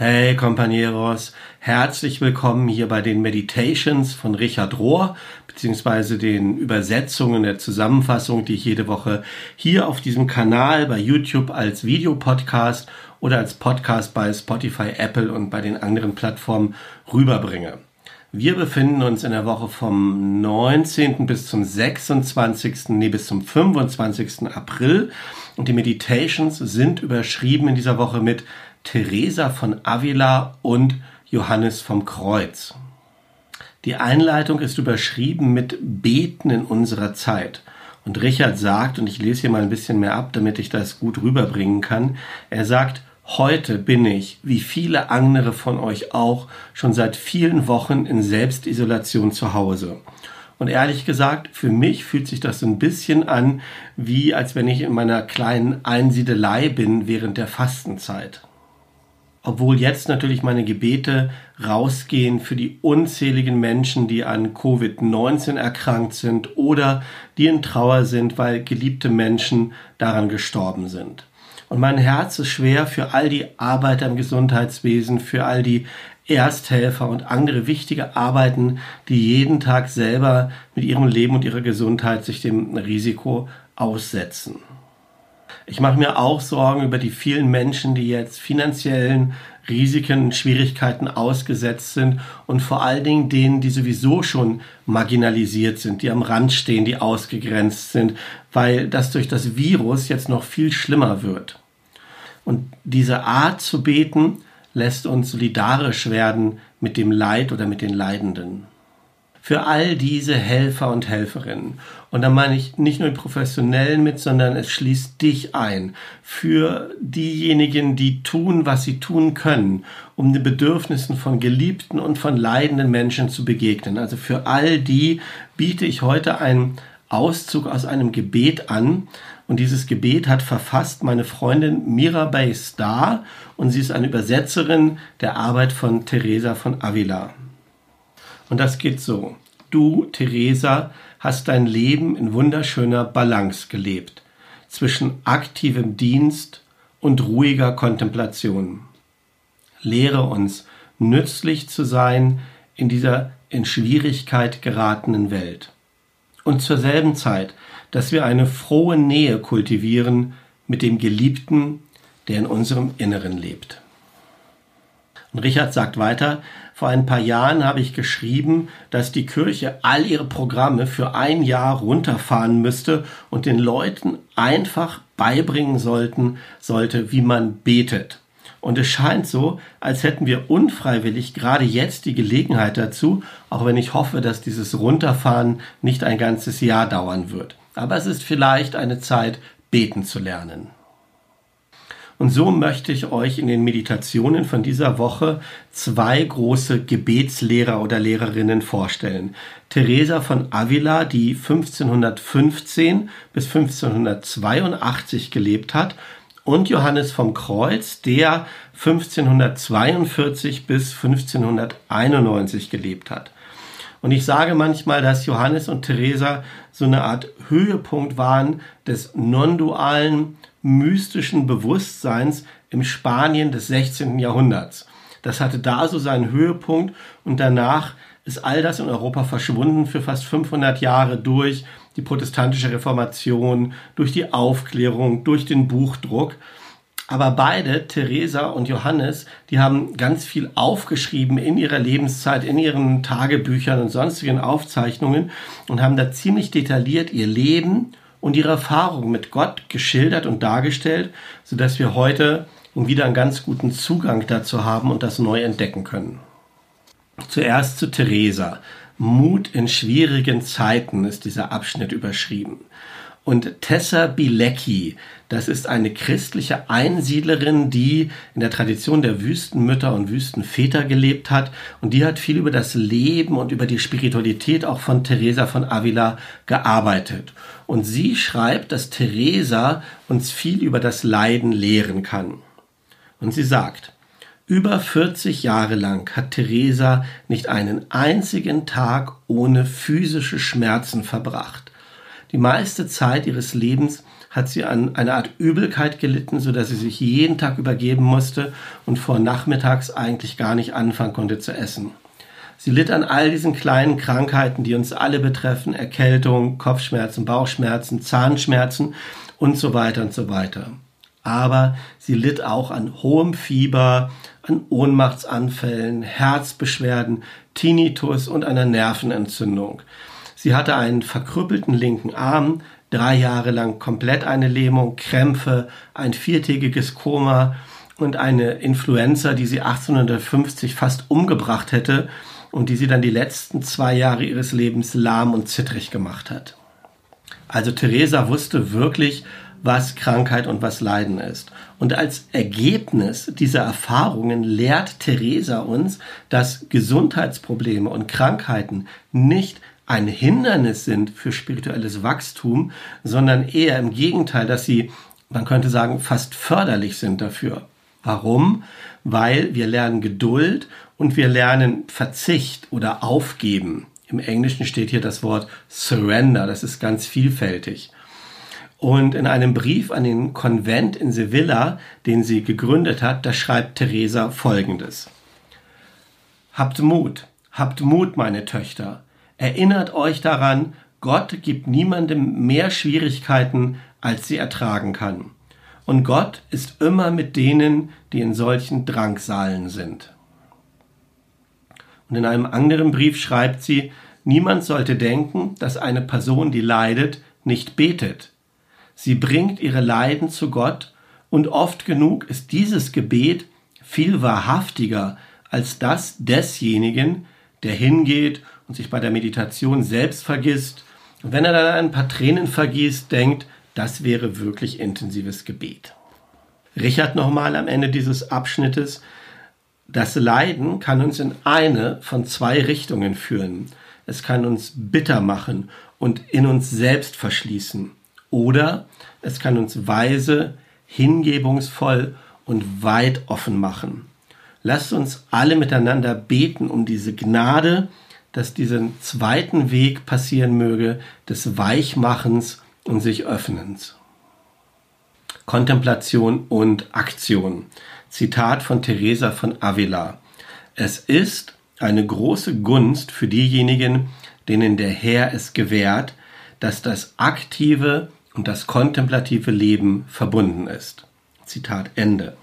Hey Companeros, herzlich willkommen hier bei den Meditations von Richard Rohr, beziehungsweise den Übersetzungen der Zusammenfassung, die ich jede Woche hier auf diesem Kanal bei YouTube als Videopodcast oder als Podcast bei Spotify, Apple und bei den anderen Plattformen rüberbringe. Wir befinden uns in der Woche vom 19. bis zum 26. nee, bis zum 25. April und die Meditations sind überschrieben in dieser Woche mit Teresa von Avila und Johannes vom Kreuz. Die Einleitung ist überschrieben mit Beten in unserer Zeit. Und Richard sagt, und ich lese hier mal ein bisschen mehr ab, damit ich das gut rüberbringen kann, er sagt, heute bin ich, wie viele andere von euch auch, schon seit vielen Wochen in Selbstisolation zu Hause. Und ehrlich gesagt, für mich fühlt sich das so ein bisschen an, wie als wenn ich in meiner kleinen Einsiedelei bin während der Fastenzeit obwohl jetzt natürlich meine Gebete rausgehen für die unzähligen Menschen, die an Covid-19 erkrankt sind oder die in Trauer sind, weil geliebte Menschen daran gestorben sind. Und mein Herz ist schwer für all die Arbeiter im Gesundheitswesen, für all die Ersthelfer und andere wichtige Arbeiten, die jeden Tag selber mit ihrem Leben und ihrer Gesundheit sich dem Risiko aussetzen. Ich mache mir auch Sorgen über die vielen Menschen, die jetzt finanziellen Risiken und Schwierigkeiten ausgesetzt sind und vor allen Dingen denen, die sowieso schon marginalisiert sind, die am Rand stehen, die ausgegrenzt sind, weil das durch das Virus jetzt noch viel schlimmer wird. Und diese Art zu beten lässt uns solidarisch werden mit dem Leid oder mit den Leidenden für all diese Helfer und Helferinnen. Und da meine ich nicht nur die Professionellen mit, sondern es schließt dich ein. Für diejenigen, die tun, was sie tun können, um den Bedürfnissen von geliebten und von leidenden Menschen zu begegnen. Also für all die biete ich heute einen Auszug aus einem Gebet an. Und dieses Gebet hat verfasst meine Freundin Mirabai Star und sie ist eine Übersetzerin der Arbeit von Teresa von Avila. Und das geht so. Du, Theresa, hast dein Leben in wunderschöner Balance gelebt zwischen aktivem Dienst und ruhiger Kontemplation. Lehre uns, nützlich zu sein in dieser in Schwierigkeit geratenen Welt. Und zur selben Zeit, dass wir eine frohe Nähe kultivieren mit dem Geliebten, der in unserem Inneren lebt. Und Richard sagt weiter, vor ein paar Jahren habe ich geschrieben, dass die Kirche all ihre Programme für ein Jahr runterfahren müsste und den Leuten einfach beibringen sollten, sollte, wie man betet. Und es scheint so, als hätten wir unfreiwillig gerade jetzt die Gelegenheit dazu, auch wenn ich hoffe, dass dieses Runterfahren nicht ein ganzes Jahr dauern wird. Aber es ist vielleicht eine Zeit, beten zu lernen. Und so möchte ich euch in den Meditationen von dieser Woche zwei große Gebetslehrer oder Lehrerinnen vorstellen. Teresa von Avila, die 1515 bis 1582 gelebt hat, und Johannes vom Kreuz, der 1542 bis 1591 gelebt hat. Und ich sage manchmal, dass Johannes und Teresa so eine Art Höhepunkt waren des non-dualen mystischen Bewusstseins im Spanien des 16. Jahrhunderts. Das hatte da so seinen Höhepunkt und danach ist all das in Europa verschwunden für fast 500 Jahre durch die protestantische Reformation, durch die Aufklärung, durch den Buchdruck. Aber beide, Theresa und Johannes, die haben ganz viel aufgeschrieben in ihrer Lebenszeit, in ihren Tagebüchern und sonstigen Aufzeichnungen und haben da ziemlich detailliert ihr Leben und ihre Erfahrung mit Gott geschildert und dargestellt, sodass wir heute wieder einen ganz guten Zugang dazu haben und das neu entdecken können. Zuerst zu Theresa. Mut in schwierigen Zeiten ist dieser Abschnitt überschrieben. Und Tessa Bilecki, das ist eine christliche Einsiedlerin, die in der Tradition der Wüstenmütter und Wüstenväter gelebt hat. Und die hat viel über das Leben und über die Spiritualität auch von Teresa von Avila gearbeitet. Und sie schreibt, dass Teresa uns viel über das Leiden lehren kann. Und sie sagt, über 40 Jahre lang hat Teresa nicht einen einzigen Tag ohne physische Schmerzen verbracht. Die meiste Zeit ihres Lebens hat sie an einer Art Übelkeit gelitten, so dass sie sich jeden Tag übergeben musste und vor nachmittags eigentlich gar nicht anfangen konnte zu essen. Sie litt an all diesen kleinen Krankheiten, die uns alle betreffen, Erkältung, Kopfschmerzen, Bauchschmerzen, Zahnschmerzen und so weiter und so weiter. Aber sie litt auch an hohem Fieber, an Ohnmachtsanfällen, Herzbeschwerden, Tinnitus und einer Nervenentzündung. Sie hatte einen verkrüppelten linken Arm, drei Jahre lang komplett eine Lähmung, Krämpfe, ein viertägiges Koma und eine Influenza, die sie 1850 fast umgebracht hätte und die sie dann die letzten zwei Jahre ihres Lebens lahm und zittrig gemacht hat. Also Theresa wusste wirklich, was Krankheit und was Leiden ist. Und als Ergebnis dieser Erfahrungen lehrt Theresa uns, dass Gesundheitsprobleme und Krankheiten nicht ein Hindernis sind für spirituelles Wachstum, sondern eher im Gegenteil, dass sie, man könnte sagen, fast förderlich sind dafür. Warum? Weil wir lernen Geduld und wir lernen Verzicht oder Aufgeben. Im Englischen steht hier das Wort Surrender, das ist ganz vielfältig. Und in einem Brief an den Konvent in Sevilla, den sie gegründet hat, da schreibt Teresa Folgendes. Habt Mut, habt Mut, meine Töchter. Erinnert euch daran, Gott gibt niemandem mehr Schwierigkeiten, als sie ertragen kann. Und Gott ist immer mit denen, die in solchen Drangsalen sind. Und in einem anderen Brief schreibt sie, niemand sollte denken, dass eine Person, die leidet, nicht betet. Sie bringt ihre Leiden zu Gott und oft genug ist dieses Gebet viel wahrhaftiger als das desjenigen, der hingeht und sich bei der Meditation selbst vergisst und wenn er dann ein paar Tränen vergießt, denkt, das wäre wirklich intensives Gebet. Richard nochmal am Ende dieses Abschnittes, das Leiden kann uns in eine von zwei Richtungen führen. Es kann uns bitter machen und in uns selbst verschließen. Oder es kann uns weise, hingebungsvoll und weit offen machen. Lasst uns alle miteinander beten um diese Gnade, dass diesen zweiten Weg passieren möge, des Weichmachens und sich Öffnens. Kontemplation und Aktion. Zitat von Teresa von Avila. Es ist eine große Gunst für diejenigen, denen der Herr es gewährt, dass das aktive und das kontemplative Leben verbunden ist. Zitat Ende.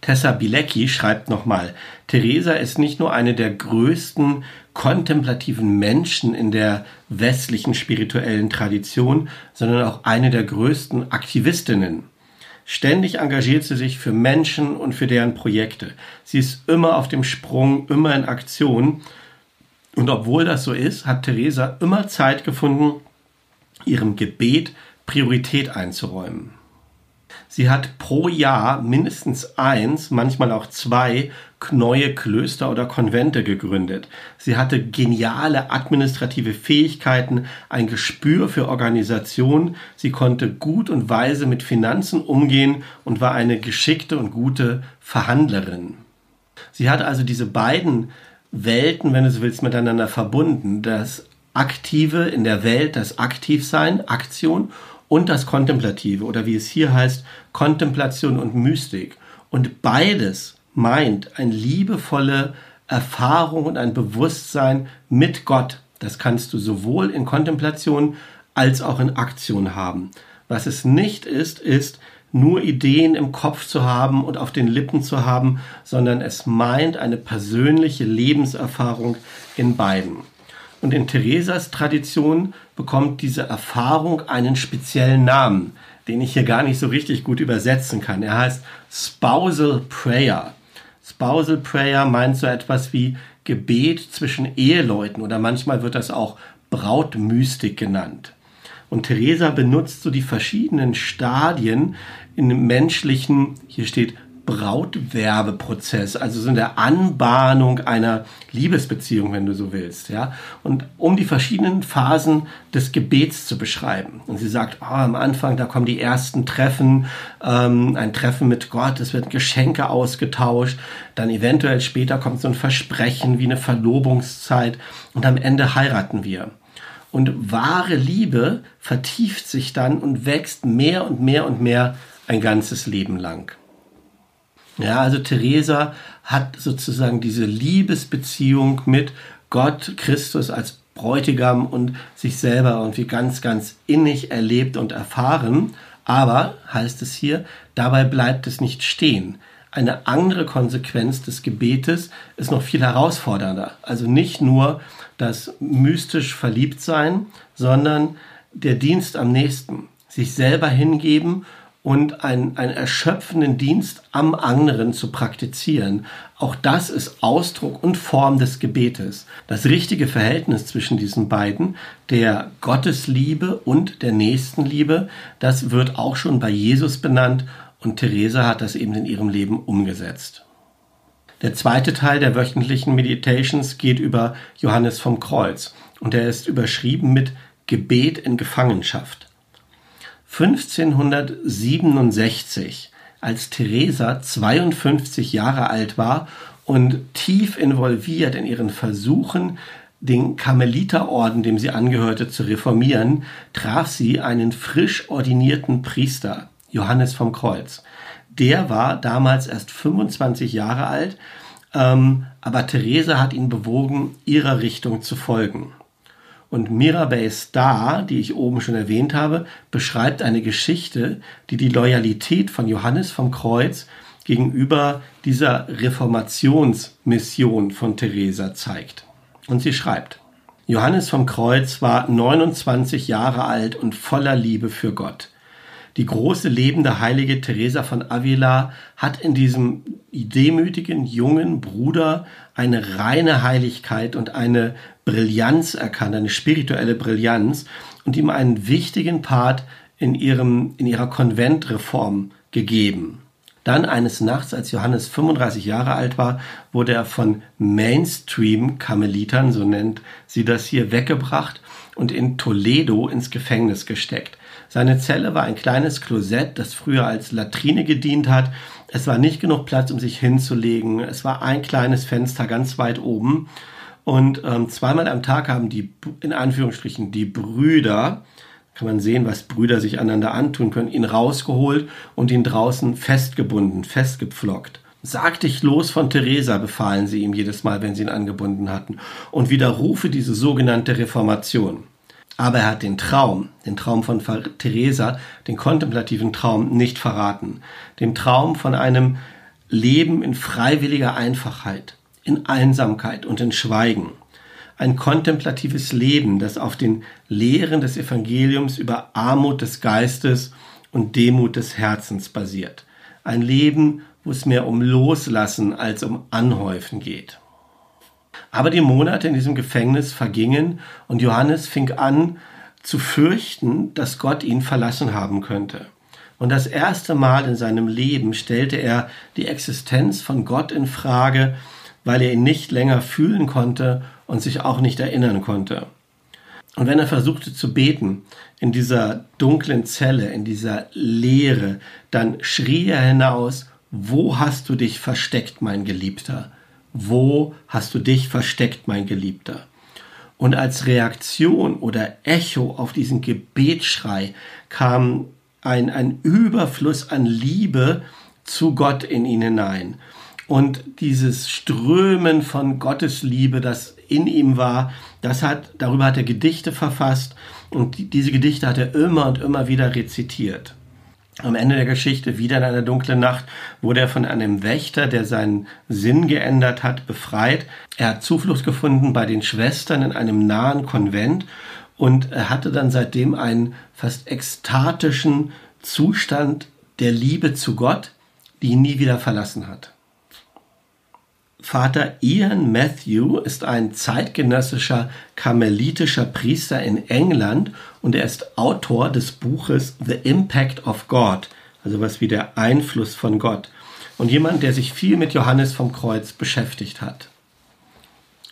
Tessa Bilecki schreibt nochmal, Theresa ist nicht nur eine der größten kontemplativen Menschen in der westlichen spirituellen Tradition, sondern auch eine der größten Aktivistinnen. Ständig engagiert sie sich für Menschen und für deren Projekte. Sie ist immer auf dem Sprung, immer in Aktion. Und obwohl das so ist, hat Theresa immer Zeit gefunden, ihrem Gebet Priorität einzuräumen. Sie hat pro Jahr mindestens eins, manchmal auch zwei neue Klöster oder Konvente gegründet. Sie hatte geniale administrative Fähigkeiten, ein Gespür für Organisation. Sie konnte gut und weise mit Finanzen umgehen und war eine geschickte und gute Verhandlerin. Sie hat also diese beiden Welten, wenn du so willst, miteinander verbunden. Das Aktive in der Welt, das Aktivsein, Aktion und das Kontemplative oder wie es hier heißt, Kontemplation und Mystik. Und beides meint eine liebevolle Erfahrung und ein Bewusstsein mit Gott. Das kannst du sowohl in Kontemplation als auch in Aktion haben. Was es nicht ist, ist nur Ideen im Kopf zu haben und auf den Lippen zu haben, sondern es meint eine persönliche Lebenserfahrung in beiden. Und in Theresas Tradition bekommt diese Erfahrung einen speziellen Namen, den ich hier gar nicht so richtig gut übersetzen kann. Er heißt Spousal Prayer. Spousal Prayer meint so etwas wie Gebet zwischen Eheleuten oder manchmal wird das auch Brautmystik genannt. Und Theresa benutzt so die verschiedenen Stadien in menschlichen, hier steht Brautwerbeprozess, also so in der Anbahnung einer Liebesbeziehung, wenn du so willst, ja, und um die verschiedenen Phasen des Gebets zu beschreiben. Und sie sagt, oh, am Anfang, da kommen die ersten Treffen, ähm, ein Treffen mit Gott, es werden Geschenke ausgetauscht, dann eventuell später kommt so ein Versprechen wie eine Verlobungszeit und am Ende heiraten wir. Und wahre Liebe vertieft sich dann und wächst mehr und mehr und mehr ein ganzes Leben lang. Ja, also Theresa hat sozusagen diese Liebesbeziehung mit Gott, Christus als Bräutigam und sich selber irgendwie ganz, ganz innig erlebt und erfahren. Aber, heißt es hier, dabei bleibt es nicht stehen. Eine andere Konsequenz des Gebetes ist noch viel herausfordernder. Also nicht nur das mystisch Verliebtsein, sondern der Dienst am nächsten. Sich selber hingeben und einen, einen erschöpfenden Dienst am anderen zu praktizieren. Auch das ist Ausdruck und Form des Gebetes. Das richtige Verhältnis zwischen diesen beiden, der Gottesliebe und der Nächstenliebe, das wird auch schon bei Jesus benannt und Theresa hat das eben in ihrem Leben umgesetzt. Der zweite Teil der wöchentlichen Meditations geht über Johannes vom Kreuz und er ist überschrieben mit Gebet in Gefangenschaft. 1567, als Theresa 52 Jahre alt war und tief involviert in ihren Versuchen, den Karmeliterorden, dem sie angehörte, zu reformieren, traf sie einen frisch ordinierten Priester, Johannes vom Kreuz. Der war damals erst 25 Jahre alt, ähm, aber Theresa hat ihn bewogen, ihrer Richtung zu folgen. Und Mirabel Star, die ich oben schon erwähnt habe, beschreibt eine Geschichte, die die Loyalität von Johannes vom Kreuz gegenüber dieser Reformationsmission von Theresa zeigt. Und sie schreibt, Johannes vom Kreuz war 29 Jahre alt und voller Liebe für Gott. Die große lebende heilige Teresa von Avila hat in diesem demütigen jungen Bruder eine reine Heiligkeit und eine Brillanz erkannt, eine spirituelle Brillanz und ihm einen wichtigen Part in, ihrem, in ihrer Konventreform gegeben. Dann eines Nachts, als Johannes 35 Jahre alt war, wurde er von Mainstream-Karmelitern, so nennt sie das hier, weggebracht und in Toledo ins Gefängnis gesteckt. Seine Zelle war ein kleines Klosett, das früher als Latrine gedient hat. Es war nicht genug Platz, um sich hinzulegen. Es war ein kleines Fenster ganz weit oben. Und ähm, zweimal am Tag haben die, in Anführungsstrichen, die Brüder, kann man sehen, was Brüder sich einander antun können, ihn rausgeholt und ihn draußen festgebunden, festgepflockt. Sag dich los von Theresa, befahlen sie ihm jedes Mal, wenn sie ihn angebunden hatten, und widerrufe diese sogenannte Reformation. Aber er hat den Traum, den Traum von Theresa, den kontemplativen Traum nicht verraten. Den Traum von einem Leben in freiwilliger Einfachheit, in Einsamkeit und in Schweigen. Ein kontemplatives Leben, das auf den Lehren des Evangeliums über Armut des Geistes und Demut des Herzens basiert. Ein Leben, wo es mehr um Loslassen als um Anhäufen geht. Aber die Monate in diesem Gefängnis vergingen und Johannes fing an zu fürchten, dass Gott ihn verlassen haben könnte. Und das erste Mal in seinem Leben stellte er die Existenz von Gott in Frage, weil er ihn nicht länger fühlen konnte und sich auch nicht erinnern konnte. Und wenn er versuchte zu beten in dieser dunklen Zelle, in dieser Leere, dann schrie er hinaus, wo hast du dich versteckt, mein Geliebter? Wo hast du dich versteckt, mein Geliebter? Und als Reaktion oder Echo auf diesen Gebetsschrei kam ein, ein Überfluss an Liebe zu Gott in ihn hinein. Und dieses Strömen von Gottes Liebe, das in ihm war, das hat, darüber hat er Gedichte verfasst und diese Gedichte hat er immer und immer wieder rezitiert. Am Ende der Geschichte, wieder in einer dunklen Nacht, wurde er von einem Wächter, der seinen Sinn geändert hat, befreit. Er hat Zuflucht gefunden bei den Schwestern in einem nahen Konvent und er hatte dann seitdem einen fast ekstatischen Zustand der Liebe zu Gott, die ihn nie wieder verlassen hat. Vater Ian Matthew ist ein zeitgenössischer karmelitischer Priester in England und er ist Autor des Buches The Impact of God, also was wie der Einfluss von Gott und jemand, der sich viel mit Johannes vom Kreuz beschäftigt hat.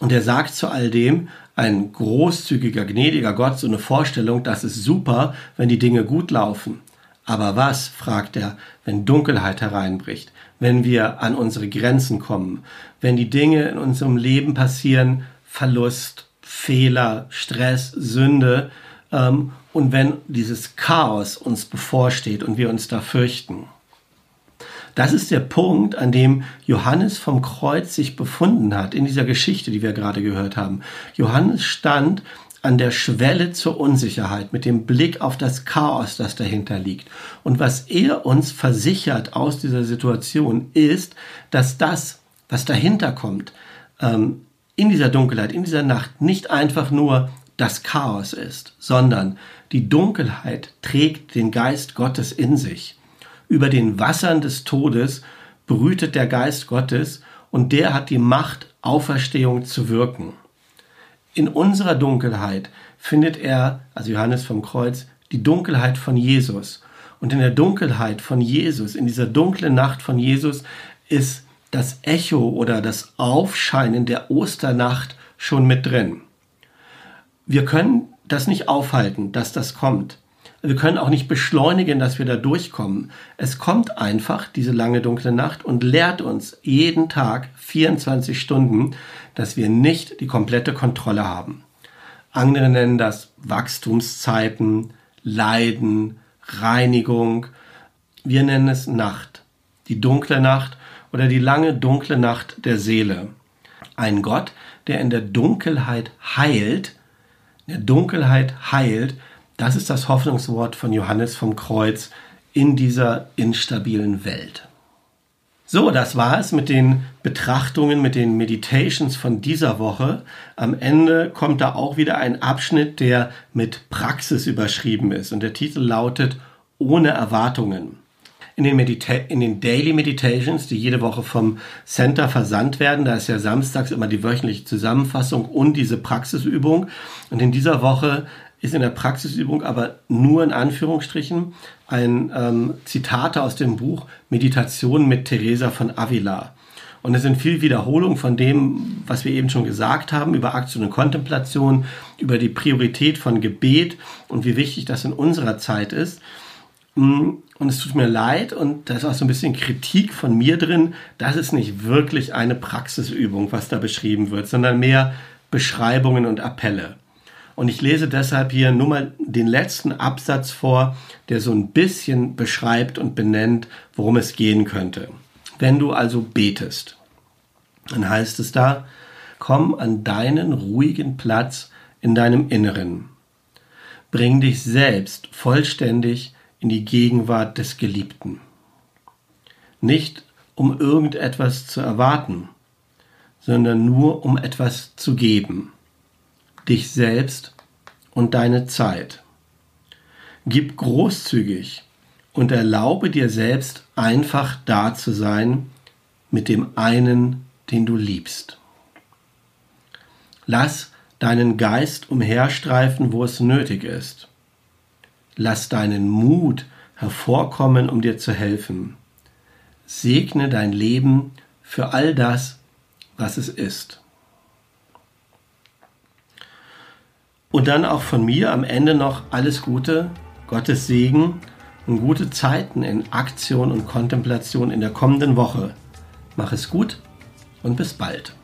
Und er sagt zu all dem, ein großzügiger, gnädiger Gott, so eine Vorstellung, das ist super, wenn die Dinge gut laufen. Aber was, fragt er, wenn Dunkelheit hereinbricht, wenn wir an unsere Grenzen kommen, wenn die Dinge in unserem Leben passieren, Verlust, Fehler, Stress, Sünde ähm, und wenn dieses Chaos uns bevorsteht und wir uns da fürchten. Das ist der Punkt, an dem Johannes vom Kreuz sich befunden hat, in dieser Geschichte, die wir gerade gehört haben. Johannes stand an der Schwelle zur Unsicherheit mit dem Blick auf das Chaos, das dahinter liegt. Und was er uns versichert aus dieser Situation ist, dass das, was dahinter kommt, ähm, in dieser Dunkelheit, in dieser Nacht nicht einfach nur das Chaos ist, sondern die Dunkelheit trägt den Geist Gottes in sich. Über den Wassern des Todes brütet der Geist Gottes und der hat die Macht, Auferstehung zu wirken. In unserer Dunkelheit findet er, also Johannes vom Kreuz, die Dunkelheit von Jesus. Und in der Dunkelheit von Jesus, in dieser dunklen Nacht von Jesus, ist das Echo oder das Aufscheinen der Osternacht schon mit drin. Wir können das nicht aufhalten, dass das kommt. Wir können auch nicht beschleunigen, dass wir da durchkommen. Es kommt einfach, diese lange dunkle Nacht, und lehrt uns jeden Tag 24 Stunden, dass wir nicht die komplette Kontrolle haben. Andere nennen das Wachstumszeiten, Leiden, Reinigung. Wir nennen es Nacht. Die dunkle Nacht oder die lange dunkle Nacht der Seele. Ein Gott, der in der Dunkelheit heilt, in der Dunkelheit heilt, das ist das Hoffnungswort von Johannes vom Kreuz in dieser instabilen Welt. So, das war es mit den Betrachtungen, mit den Meditations von dieser Woche. Am Ende kommt da auch wieder ein Abschnitt, der mit Praxis überschrieben ist und der Titel lautet Ohne Erwartungen. In den, Medita in den Daily Meditations, die jede Woche vom Center versandt werden, da ist ja samstags immer die wöchentliche Zusammenfassung und diese Praxisübung. Und in dieser Woche ist in der Praxisübung aber nur in Anführungsstrichen ein ähm, Zitate aus dem Buch Meditation mit Teresa von Avila. Und es sind viel Wiederholungen von dem, was wir eben schon gesagt haben, über Aktion und Kontemplation, über die Priorität von Gebet und wie wichtig das in unserer Zeit ist. Mm, und es tut mir leid und da ist auch so ein bisschen Kritik von mir drin. Das ist nicht wirklich eine Praxisübung, was da beschrieben wird, sondern mehr Beschreibungen und Appelle. Und ich lese deshalb hier nur mal den letzten Absatz vor, der so ein bisschen beschreibt und benennt, worum es gehen könnte. Wenn du also betest, dann heißt es da, komm an deinen ruhigen Platz in deinem Inneren. Bring dich selbst vollständig in die Gegenwart des Geliebten. Nicht um irgendetwas zu erwarten, sondern nur um etwas zu geben dich selbst und deine Zeit. Gib großzügig und erlaube dir selbst einfach da zu sein mit dem einen, den du liebst. Lass deinen Geist umherstreifen, wo es nötig ist. Lass deinen Mut hervorkommen, um dir zu helfen. Segne dein Leben für all das, was es ist. Und dann auch von mir am Ende noch alles Gute, Gottes Segen und gute Zeiten in Aktion und Kontemplation in der kommenden Woche. Mach es gut und bis bald.